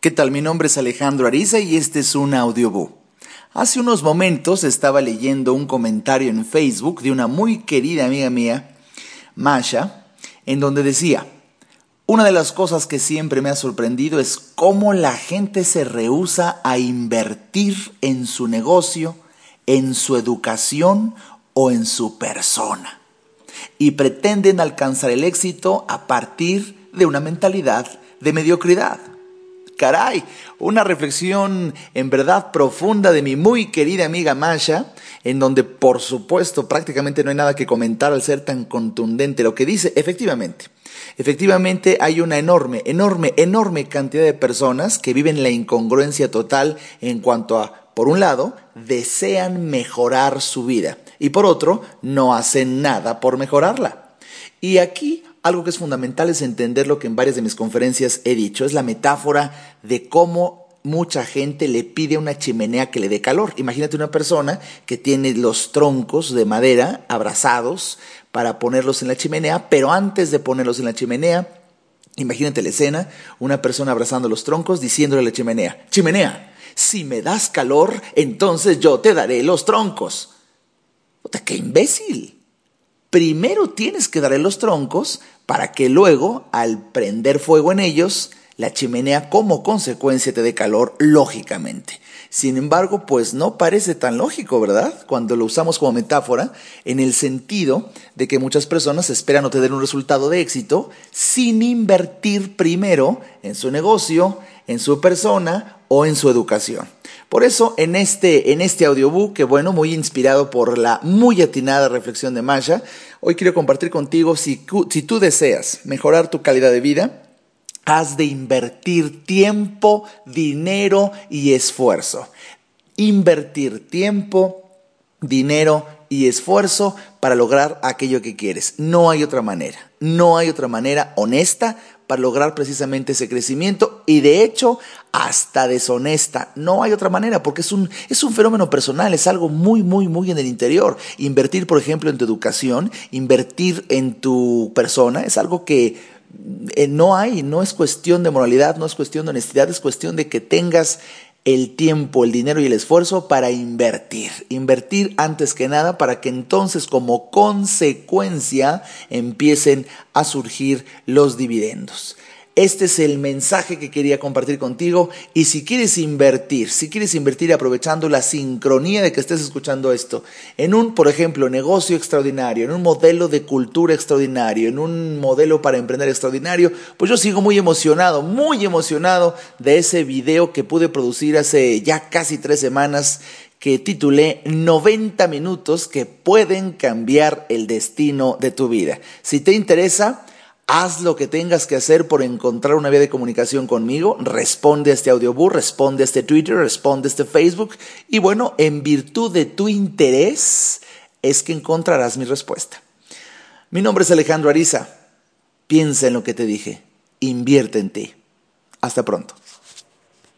¿Qué tal? Mi nombre es Alejandro Ariza y este es un audiobook. Hace unos momentos estaba leyendo un comentario en Facebook de una muy querida amiga mía, Masha, en donde decía, una de las cosas que siempre me ha sorprendido es cómo la gente se rehúsa a invertir en su negocio, en su educación o en su persona. Y pretenden alcanzar el éxito a partir de una mentalidad de mediocridad. Caray, una reflexión en verdad profunda de mi muy querida amiga Masha, en donde por supuesto prácticamente no hay nada que comentar al ser tan contundente lo que dice. Efectivamente, efectivamente hay una enorme, enorme, enorme cantidad de personas que viven la incongruencia total en cuanto a, por un lado, desean mejorar su vida y por otro, no hacen nada por mejorarla. Y aquí algo que es fundamental es entender lo que en varias de mis conferencias he dicho, es la metáfora de cómo mucha gente le pide una chimenea que le dé calor. Imagínate una persona que tiene los troncos de madera abrazados para ponerlos en la chimenea, pero antes de ponerlos en la chimenea, imagínate la escena, una persona abrazando los troncos diciéndole a la chimenea, chimenea, si me das calor, entonces yo te daré los troncos. ¡Qué imbécil! primero tienes que darle los troncos para que luego, al prender fuego en ellos, la chimenea como consecuencia te dé calor, lógicamente. Sin embargo, pues no parece tan lógico, ¿verdad? Cuando lo usamos como metáfora, en el sentido de que muchas personas esperan obtener un resultado de éxito sin invertir primero en su negocio, en su persona o en su educación. Por eso, en este, en este audiobook, que bueno, muy inspirado por la muy atinada reflexión de Masha, hoy quiero compartir contigo, si, si tú deseas mejorar tu calidad de vida, has de invertir tiempo, dinero y esfuerzo. Invertir tiempo, dinero y esfuerzo para lograr aquello que quieres. No hay otra manera. No hay otra manera honesta para lograr precisamente ese crecimiento y de hecho hasta deshonesta. No hay otra manera porque es un, es un fenómeno personal, es algo muy, muy, muy en el interior. Invertir, por ejemplo, en tu educación, invertir en tu persona, es algo que eh, no hay, no es cuestión de moralidad, no es cuestión de honestidad, es cuestión de que tengas el tiempo, el dinero y el esfuerzo para invertir. Invertir antes que nada para que entonces como consecuencia empiecen a surgir los dividendos. Este es el mensaje que quería compartir contigo y si quieres invertir, si quieres invertir aprovechando la sincronía de que estés escuchando esto, en un, por ejemplo, negocio extraordinario, en un modelo de cultura extraordinario, en un modelo para emprender extraordinario, pues yo sigo muy emocionado, muy emocionado de ese video que pude producir hace ya casi tres semanas que titulé 90 minutos que pueden cambiar el destino de tu vida. Si te interesa, Haz lo que tengas que hacer por encontrar una vía de comunicación conmigo. Responde a este audiobook, responde a este Twitter, responde a este Facebook. Y bueno, en virtud de tu interés es que encontrarás mi respuesta. Mi nombre es Alejandro Ariza. Piensa en lo que te dije. Invierte en ti. Hasta pronto.